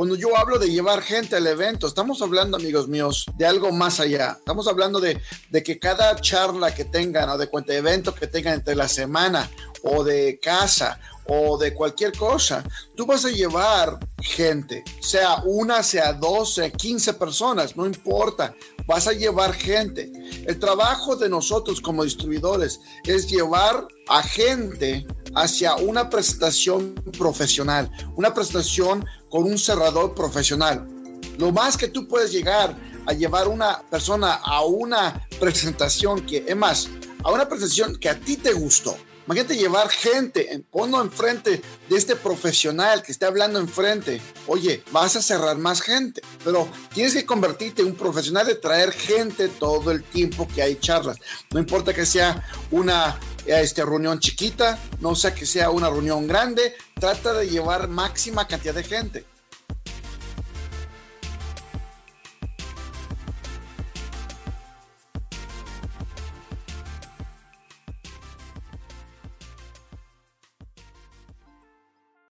Cuando yo hablo de llevar gente al evento, estamos hablando, amigos míos, de algo más allá. Estamos hablando de, de que cada charla que tengan o de cuenta evento que tengan entre la semana o de casa o de cualquier cosa, tú vas a llevar gente, sea una, sea dos, sea quince personas, no importa, vas a llevar gente. El trabajo de nosotros como distribuidores es llevar a gente hacia una presentación profesional, una presentación con un cerrador profesional. Lo más que tú puedes llegar a llevar una persona a una presentación que, es más, a una presentación que a ti te gustó Imagínate llevar gente, ponlo enfrente de este profesional que esté hablando enfrente. Oye, vas a cerrar más gente, pero tienes que convertirte en un profesional de traer gente todo el tiempo que hay charlas. No importa que sea una este, reunión chiquita, no sea que sea una reunión grande, trata de llevar máxima cantidad de gente.